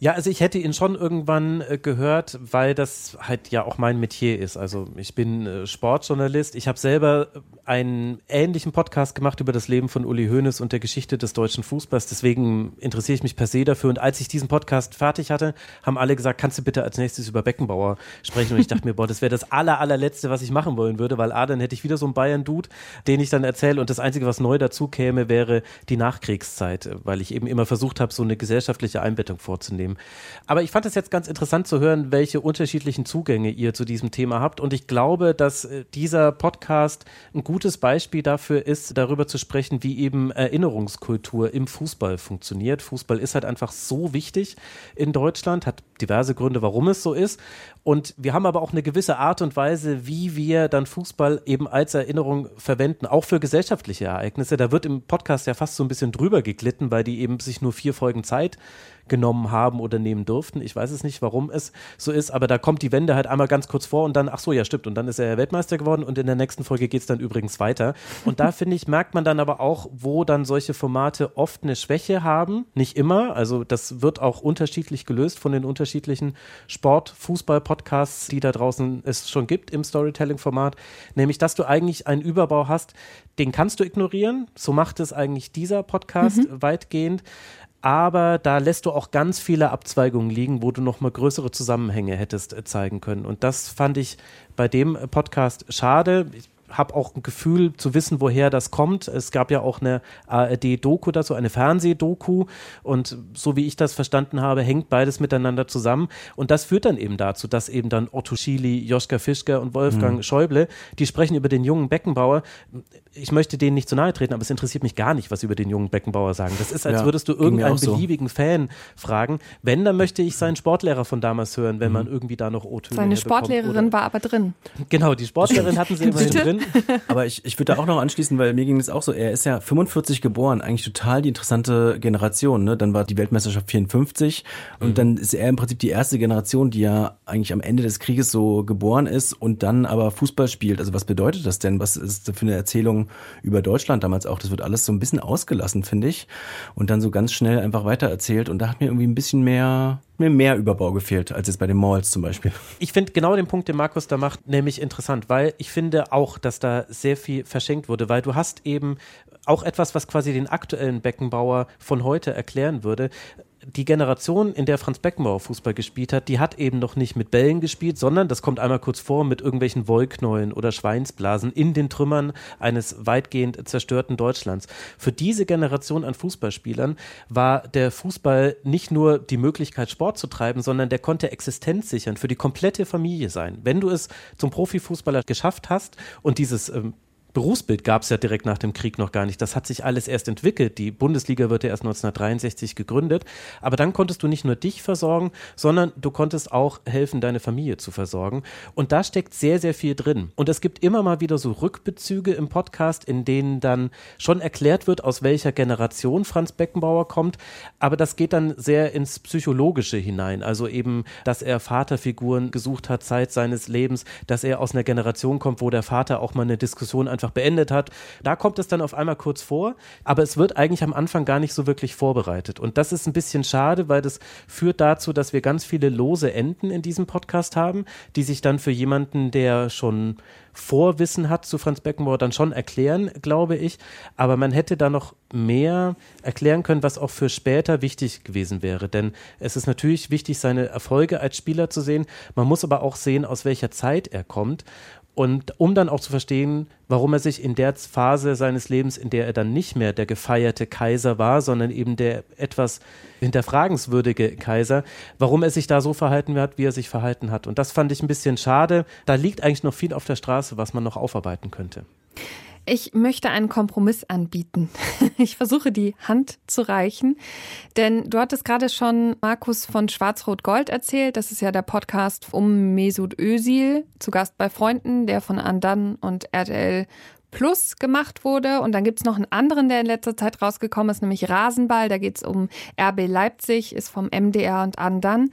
Ja, also ich hätte ihn schon irgendwann äh, gehört, weil das halt ja auch mein Metier ist. Also ich bin äh, Sportjournalist. Ich habe selber einen ähnlichen Podcast gemacht über das Leben von Uli Hoeneß und der Geschichte des deutschen Fußballs. Deswegen interessiere ich mich per se dafür. Und als ich diesen Podcast fertig hatte, haben alle gesagt, kannst du bitte als nächstes über Beckenbauer sprechen? Und ich dachte mir, boah, das wäre das aller, allerletzte, was ich machen wollen würde, weil A, dann hätte ich wieder so einen Bayern-Dude, den ich dann erzähle. Und das Einzige, was neu dazu käme, wäre die Nachkriegszeit, weil ich eben immer versucht habe, so eine gesellschaftliche Einbettung vorzunehmen. Aber ich fand es jetzt ganz interessant zu hören, welche unterschiedlichen Zugänge ihr zu diesem Thema habt. Und ich glaube, dass äh, dieser Podcast ein gutes Beispiel dafür ist, darüber zu sprechen, wie eben Erinnerungskultur im Fußball funktioniert. Fußball ist halt einfach so wichtig in Deutschland, hat diverse Gründe, warum es so ist. Und wir haben aber auch eine gewisse Art und Weise, wie wir dann Fußball eben als Erinnerung verwenden, auch für gesellschaftliche Ereignisse. Da wird im Podcast ja fast so ein bisschen drüber geglitten, weil die eben sich nur vier Folgen Zeit genommen haben oder nehmen durften. Ich weiß es nicht, warum es so ist, aber da kommt die Wende halt einmal ganz kurz vor und dann, ach so, ja, stimmt. Und dann ist er Weltmeister geworden und in der nächsten Folge geht es dann übrigens weiter. Und da <laughs> finde ich, merkt man dann aber auch, wo dann solche Formate oft eine Schwäche haben. Nicht immer. Also das wird auch unterschiedlich gelöst von den unterschiedlichen Sport-, Fußball-Podcasts, die da draußen es schon gibt im Storytelling-Format. Nämlich, dass du eigentlich einen Überbau hast, den kannst du ignorieren. So macht es eigentlich dieser Podcast mhm. weitgehend aber da lässt du auch ganz viele Abzweigungen liegen, wo du nochmal größere Zusammenhänge hättest äh, zeigen können. Und das fand ich bei dem Podcast schade. Ich habe auch ein Gefühl zu wissen, woher das kommt. Es gab ja auch eine ARD-Doku dazu, eine Fernsehdoku. Und so wie ich das verstanden habe, hängt beides miteinander zusammen. Und das führt dann eben dazu, dass eben dann Otto Schily, Joschka Fischker und Wolfgang mhm. Schäuble, die sprechen über den jungen Beckenbauer. Ich möchte denen nicht zu nahe treten, aber es interessiert mich gar nicht, was sie über den jungen Beckenbauer sagen. Das ist, als ja, würdest du irgendeinen beliebigen so. Fan fragen. Wenn, dann möchte ich seinen Sportlehrer von damals hören, wenn mhm. man irgendwie da noch O-Töne Seine Sportlehrerin war aber drin. Genau, die Sportlehrerin <laughs> hatten sie immerhin drin. <laughs> Aber ich, ich würde da auch noch anschließen, weil mir ging es auch so, er ist ja 45 geboren, eigentlich total die interessante Generation. Ne? Dann war die Weltmeisterschaft 54 und mhm. dann ist er im Prinzip die erste Generation, die ja eigentlich am Ende des Krieges so geboren ist und dann aber Fußball spielt. Also was bedeutet das denn? Was ist das für eine Erzählung über Deutschland damals auch? Das wird alles so ein bisschen ausgelassen, finde ich. Und dann so ganz schnell einfach weitererzählt. Und da hat mir irgendwie ein bisschen mehr mir mehr Überbau gefehlt, als jetzt bei den Malls zum Beispiel. Ich finde genau den Punkt, den Markus da macht, nämlich interessant, weil ich finde auch, dass da sehr viel verschenkt wurde, weil du hast eben auch etwas, was quasi den aktuellen Beckenbauer von heute erklären würde die Generation, in der Franz Beckenbauer Fußball gespielt hat, die hat eben noch nicht mit Bällen gespielt, sondern, das kommt einmal kurz vor, mit irgendwelchen Wollknäulen oder Schweinsblasen in den Trümmern eines weitgehend zerstörten Deutschlands. Für diese Generation an Fußballspielern war der Fußball nicht nur die Möglichkeit, Sport zu treiben, sondern der konnte Existenz sichern, für die komplette Familie sein. Wenn du es zum Profifußballer geschafft hast und dieses ähm, Berufsbild gab es ja direkt nach dem Krieg noch gar nicht. Das hat sich alles erst entwickelt. Die Bundesliga wird ja erst 1963 gegründet. Aber dann konntest du nicht nur dich versorgen, sondern du konntest auch helfen, deine Familie zu versorgen. Und da steckt sehr, sehr viel drin. Und es gibt immer mal wieder so Rückbezüge im Podcast, in denen dann schon erklärt wird, aus welcher Generation Franz Beckenbauer kommt. Aber das geht dann sehr ins Psychologische hinein. Also eben, dass er Vaterfiguren gesucht hat, Zeit seines Lebens, dass er aus einer Generation kommt, wo der Vater auch mal eine Diskussion einfach beendet hat. Da kommt es dann auf einmal kurz vor, aber es wird eigentlich am Anfang gar nicht so wirklich vorbereitet. Und das ist ein bisschen schade, weil das führt dazu, dass wir ganz viele lose Enden in diesem Podcast haben, die sich dann für jemanden, der schon Vorwissen hat zu Franz Beckenbauer, dann schon erklären, glaube ich. Aber man hätte da noch mehr erklären können, was auch für später wichtig gewesen wäre. Denn es ist natürlich wichtig, seine Erfolge als Spieler zu sehen. Man muss aber auch sehen, aus welcher Zeit er kommt. Und um dann auch zu verstehen, warum er sich in der Phase seines Lebens, in der er dann nicht mehr der gefeierte Kaiser war, sondern eben der etwas hinterfragenswürdige Kaiser, warum er sich da so verhalten hat, wie er sich verhalten hat. Und das fand ich ein bisschen schade. Da liegt eigentlich noch viel auf der Straße, was man noch aufarbeiten könnte. Ich möchte einen Kompromiss anbieten. <laughs> Ich versuche die Hand zu reichen, denn du hattest gerade schon Markus von Schwarz-Rot-Gold erzählt. Das ist ja der Podcast um Mesut Özil, zu Gast bei Freunden, der von Andan und RTL Plus gemacht wurde. Und dann gibt's noch einen anderen, der in letzter Zeit rausgekommen ist, nämlich Rasenball. Da geht's um RB Leipzig, ist vom MDR und Andan.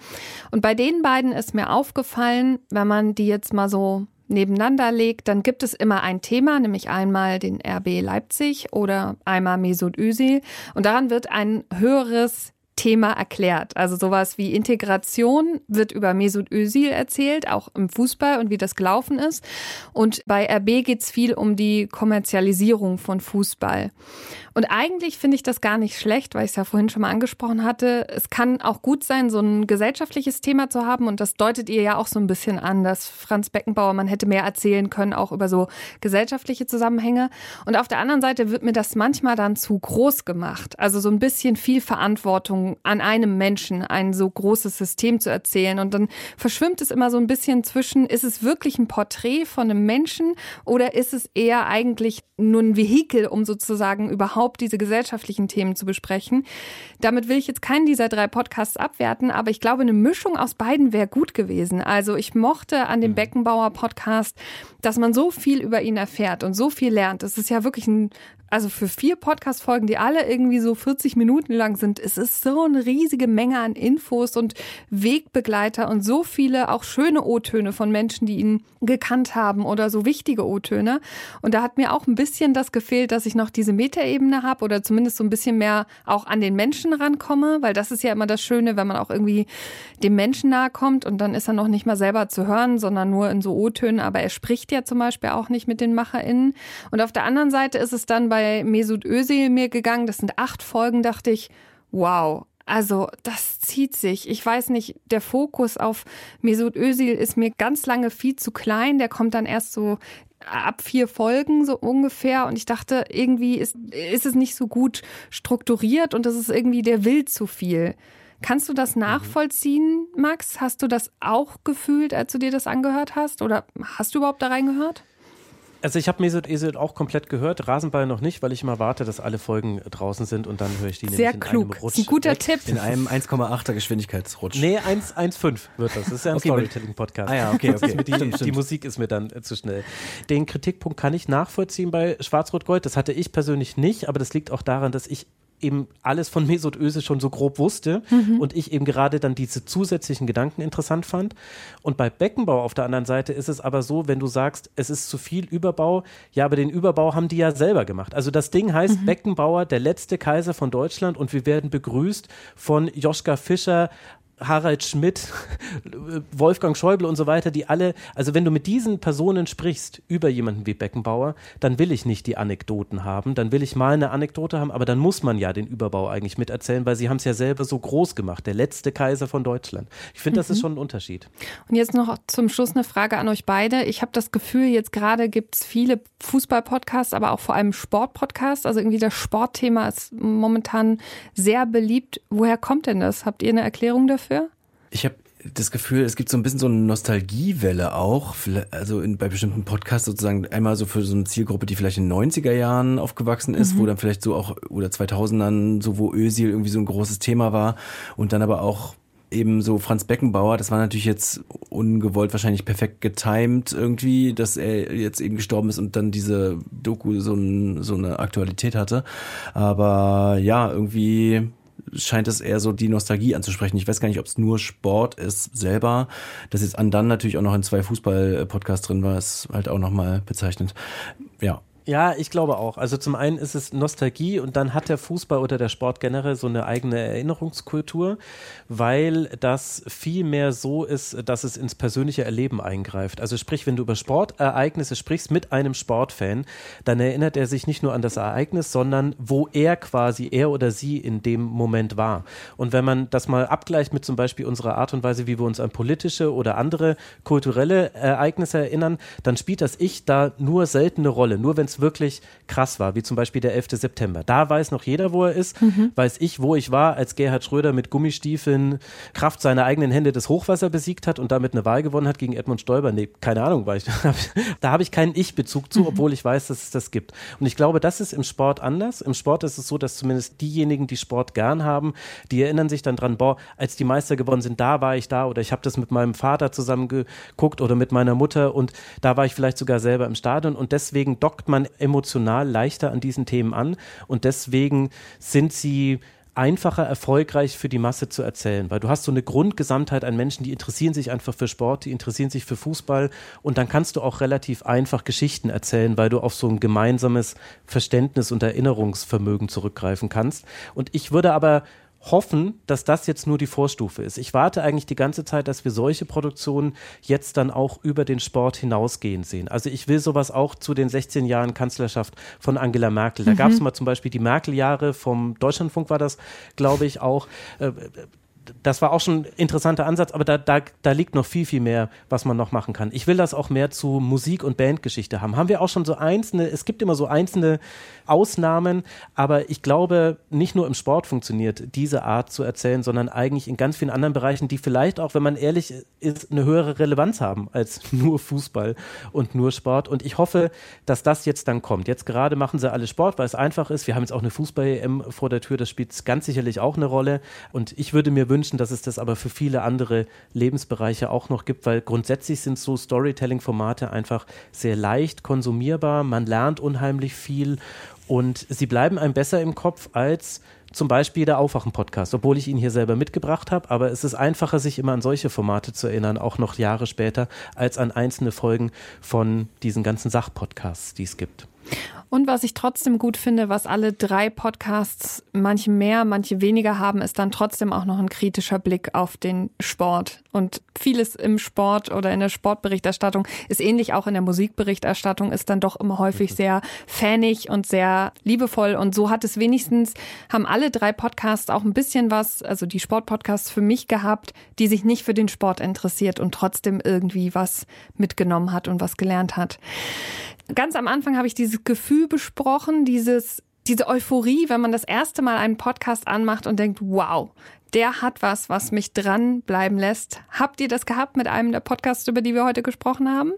Und bei den beiden ist mir aufgefallen, wenn man die jetzt mal so nebeneinander legt, dann gibt es immer ein Thema, nämlich einmal den RB Leipzig oder einmal Mesut Özil. Und daran wird ein höheres Thema erklärt. Also sowas wie Integration wird über Mesut Özil erzählt, auch im Fußball und wie das gelaufen ist. Und bei RB geht es viel um die Kommerzialisierung von Fußball. Und eigentlich finde ich das gar nicht schlecht, weil ich es ja vorhin schon mal angesprochen hatte. Es kann auch gut sein, so ein gesellschaftliches Thema zu haben. Und das deutet ihr ja auch so ein bisschen an, dass Franz Beckenbauer, man hätte mehr erzählen können, auch über so gesellschaftliche Zusammenhänge. Und auf der anderen Seite wird mir das manchmal dann zu groß gemacht. Also so ein bisschen viel Verantwortung an einem Menschen, ein so großes System zu erzählen. Und dann verschwimmt es immer so ein bisschen zwischen, ist es wirklich ein Porträt von einem Menschen oder ist es eher eigentlich nur ein Vehikel, um sozusagen überhaupt diese gesellschaftlichen Themen zu besprechen. Damit will ich jetzt keinen dieser drei Podcasts abwerten, aber ich glaube, eine Mischung aus beiden wäre gut gewesen. Also ich mochte an dem mhm. Beckenbauer Podcast, dass man so viel über ihn erfährt und so viel lernt. Es ist ja wirklich ein also für vier Podcast-Folgen, die alle irgendwie so 40 Minuten lang sind, es ist so eine riesige Menge an Infos und Wegbegleiter und so viele auch schöne O-Töne von Menschen, die ihn gekannt haben oder so wichtige O-Töne. Und da hat mir auch ein bisschen das gefehlt, dass ich noch diese Metaebene habe oder zumindest so ein bisschen mehr auch an den Menschen rankomme, weil das ist ja immer das Schöne, wenn man auch irgendwie dem Menschen nahe kommt und dann ist er noch nicht mal selber zu hören, sondern nur in so O-Tönen. Aber er spricht ja zum Beispiel auch nicht mit den MacherInnen. Und auf der anderen Seite ist es dann bei bei Mesut Özil mir gegangen. Das sind acht Folgen, dachte ich, wow. Also das zieht sich. Ich weiß nicht, der Fokus auf Mesut Özil ist mir ganz lange viel zu klein. Der kommt dann erst so ab vier Folgen so ungefähr und ich dachte, irgendwie ist, ist es nicht so gut strukturiert und das ist irgendwie, der will zu viel. Kannst du das mhm. nachvollziehen, Max? Hast du das auch gefühlt, als du dir das angehört hast? Oder hast du überhaupt da reingehört? Also ich habe Mesut Esel auch komplett gehört, Rasenball noch nicht, weil ich immer warte, dass alle Folgen draußen sind und dann höre ich die Sehr nämlich in klug. einem Rutsch. Ein guter weg. Tipp. In einem 1,8er Geschwindigkeitsrutsch. Nee, 1,5 wird das. Das ist ja ein okay, Storytelling-Podcast. Ah ja, okay, okay. <laughs> Die, stimmt, stimmt. die, Musik ist mir dann äh, zu schnell. Den Kritikpunkt kann ich nachvollziehen bei Schwarz-Rot-Gold. Das hatte ich persönlich nicht, aber das liegt auch daran, dass ich eben alles von <laughs> Mesut Özil schon so grob wusste mhm. und ich eben gerade dann diese zusätzlichen Gedanken interessant fand. Und bei Beckenbau auf der anderen Seite ist es aber so, wenn du sagst, es ist zu viel Überbau, ja, aber den Überbau haben die ja selber gemacht. Also das Ding heißt mhm. Beckenbauer, der letzte Kaiser von Deutschland und wir werden begrüßt von Joschka Fischer, Harald Schmidt, Wolfgang Schäuble und so weiter, die alle, also wenn du mit diesen Personen sprichst über jemanden wie Beckenbauer, dann will ich nicht die Anekdoten haben, dann will ich mal eine Anekdote haben, aber dann muss man ja den Überbau eigentlich miterzählen, weil sie haben es ja selber so groß gemacht, der letzte Kaiser von Deutschland. Ich finde, das mhm. ist schon ein Unterschied. Und jetzt noch zum Schluss eine Frage an euch beide. Ich habe das Gefühl, jetzt gerade gibt es viele Fußball-Podcasts, aber auch vor allem Sport-Podcasts. Also irgendwie das Sportthema ist momentan sehr beliebt. Woher kommt denn das? Habt ihr eine Erklärung dafür? Ich habe das Gefühl, es gibt so ein bisschen so eine Nostalgiewelle auch, also in, bei bestimmten Podcasts sozusagen einmal so für so eine Zielgruppe, die vielleicht in den 90er Jahren aufgewachsen ist, mhm. wo dann vielleicht so auch, oder 2000ern, so wo Ösil irgendwie so ein großes Thema war und dann aber auch eben so Franz Beckenbauer, das war natürlich jetzt ungewollt wahrscheinlich perfekt getimed irgendwie, dass er jetzt eben gestorben ist und dann diese Doku so, ein, so eine Aktualität hatte. Aber ja, irgendwie scheint es eher so die Nostalgie anzusprechen. Ich weiß gar nicht, ob es nur Sport ist selber. Dass jetzt Andan natürlich auch noch in zwei Fußball-Podcasts drin war, ist halt auch nochmal bezeichnet. Ja, ja, ich glaube auch. Also zum einen ist es Nostalgie und dann hat der Fußball oder der Sport generell so eine eigene Erinnerungskultur, weil das viel mehr so ist, dass es ins persönliche Erleben eingreift. Also sprich, wenn du über Sportereignisse sprichst mit einem Sportfan, dann erinnert er sich nicht nur an das Ereignis, sondern wo er quasi, er oder sie in dem Moment war. Und wenn man das mal abgleicht mit zum Beispiel unserer Art und Weise, wie wir uns an politische oder andere kulturelle Ereignisse erinnern, dann spielt das Ich da nur selten eine Rolle. Nur wenn es wirklich krass war, wie zum Beispiel der 11. September. Da weiß noch jeder, wo er ist. Mhm. Weiß ich, wo ich war, als Gerhard Schröder mit Gummistiefeln Kraft seiner eigenen Hände das Hochwasser besiegt hat und damit eine Wahl gewonnen hat gegen Edmund Stoiber. Nee, keine Ahnung, war ich. <laughs> da habe ich keinen Ich-Bezug zu, mhm. obwohl ich weiß, dass es das gibt. Und ich glaube, das ist im Sport anders. Im Sport ist es so, dass zumindest diejenigen, die Sport gern haben, die erinnern sich dann dran, boah, als die Meister gewonnen sind, da war ich da oder ich habe das mit meinem Vater zusammen geguckt oder mit meiner Mutter und da war ich vielleicht sogar selber im Stadion und deswegen dockt man emotional leichter an diesen Themen an. Und deswegen sind sie einfacher erfolgreich für die Masse zu erzählen, weil du hast so eine Grundgesamtheit an Menschen, die interessieren sich einfach für Sport, die interessieren sich für Fußball. Und dann kannst du auch relativ einfach Geschichten erzählen, weil du auf so ein gemeinsames Verständnis und Erinnerungsvermögen zurückgreifen kannst. Und ich würde aber hoffen, dass das jetzt nur die Vorstufe ist. Ich warte eigentlich die ganze Zeit, dass wir solche Produktionen jetzt dann auch über den Sport hinausgehen sehen. Also ich will sowas auch zu den 16 Jahren Kanzlerschaft von Angela Merkel. Da mhm. gab es mal zum Beispiel die Merkel-Jahre vom Deutschlandfunk war das, glaube ich, auch. Das war auch schon ein interessanter Ansatz, aber da, da, da liegt noch viel, viel mehr, was man noch machen kann. Ich will das auch mehr zu Musik- und Bandgeschichte haben. Haben wir auch schon so einzelne, es gibt immer so einzelne Ausnahmen, aber ich glaube, nicht nur im Sport funktioniert diese Art zu erzählen, sondern eigentlich in ganz vielen anderen Bereichen, die vielleicht auch, wenn man ehrlich ist, eine höhere Relevanz haben als <laughs> nur Fußball und nur Sport. Und ich hoffe, dass das jetzt dann kommt. Jetzt gerade machen sie alle Sport, weil es einfach ist. Wir haben jetzt auch eine Fußball-EM vor der Tür, das spielt ganz sicherlich auch eine Rolle. Und ich würde mir wünschen, dass es das aber für viele andere Lebensbereiche auch noch gibt, weil grundsätzlich sind so Storytelling-Formate einfach sehr leicht konsumierbar. Man lernt unheimlich viel und sie bleiben einem besser im Kopf als zum Beispiel der Aufwachen-Podcast, obwohl ich ihn hier selber mitgebracht habe. Aber es ist einfacher, sich immer an solche Formate zu erinnern, auch noch Jahre später, als an einzelne Folgen von diesen ganzen Sachpodcasts, die es gibt. Und was ich trotzdem gut finde, was alle drei Podcasts, manche mehr, manche weniger haben, ist dann trotzdem auch noch ein kritischer Blick auf den Sport. Und vieles im Sport oder in der Sportberichterstattung ist ähnlich auch in der Musikberichterstattung, ist dann doch immer häufig sehr fanig und sehr liebevoll. Und so hat es wenigstens, haben alle drei Podcasts auch ein bisschen was, also die Sportpodcasts für mich gehabt, die sich nicht für den Sport interessiert und trotzdem irgendwie was mitgenommen hat und was gelernt hat. Ganz am Anfang habe ich dieses Gefühl besprochen, dieses, diese Euphorie, wenn man das erste Mal einen Podcast anmacht und denkt, wow, der hat was, was mich dranbleiben lässt. Habt ihr das gehabt mit einem der Podcasts, über die wir heute gesprochen haben?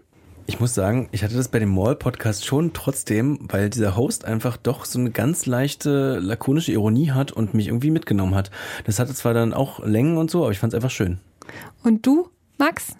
Ich muss sagen, ich hatte das bei dem Mall-Podcast schon trotzdem, weil dieser Host einfach doch so eine ganz leichte, lakonische Ironie hat und mich irgendwie mitgenommen hat. Das hatte zwar dann auch Längen und so, aber ich fand es einfach schön. Und du, Max?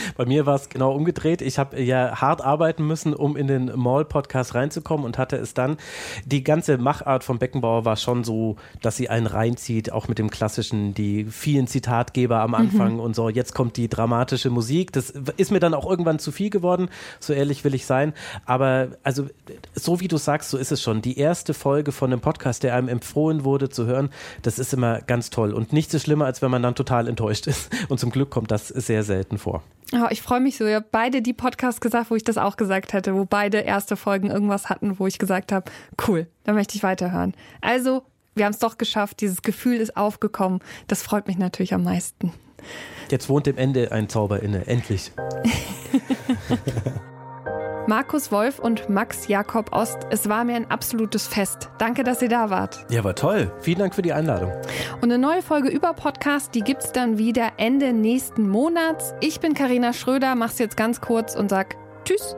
<laughs> Bei mir war es genau umgedreht. Ich habe ja hart arbeiten müssen, um in den Mall-Podcast reinzukommen und hatte es dann. Die ganze Machart von Beckenbauer war schon so, dass sie einen reinzieht, auch mit dem klassischen, die vielen Zitatgeber am Anfang mhm. und so. Jetzt kommt die dramatische Musik. Das ist mir dann auch irgendwann zu viel geworden. So ehrlich will ich sein. Aber also, so wie du sagst, so ist es schon. Die erste Folge von einem Podcast, der einem empfohlen wurde zu hören, das ist immer ganz toll. Und nichts so schlimmer, als wenn man dann total enttäuscht ist. Und zum Glück kommt das sehr selten vor. Oh, ich freue mich so. Ihr habt beide die Podcasts gesagt, wo ich das auch gesagt hätte, wo beide erste Folgen irgendwas hatten, wo ich gesagt habe, cool, da möchte ich weiterhören. Also, wir haben es doch geschafft. Dieses Gefühl ist aufgekommen. Das freut mich natürlich am meisten. Jetzt wohnt dem Ende ein Zauber inne. Endlich. <laughs> Markus Wolf und Max Jakob Ost, es war mir ein absolutes Fest. Danke, dass ihr da wart. Ja, war toll. Vielen Dank für die Einladung. Und eine neue Folge über Podcast, die gibt es dann wieder Ende nächsten Monats. Ich bin Karina Schröder, mach's jetzt ganz kurz und sag Tschüss.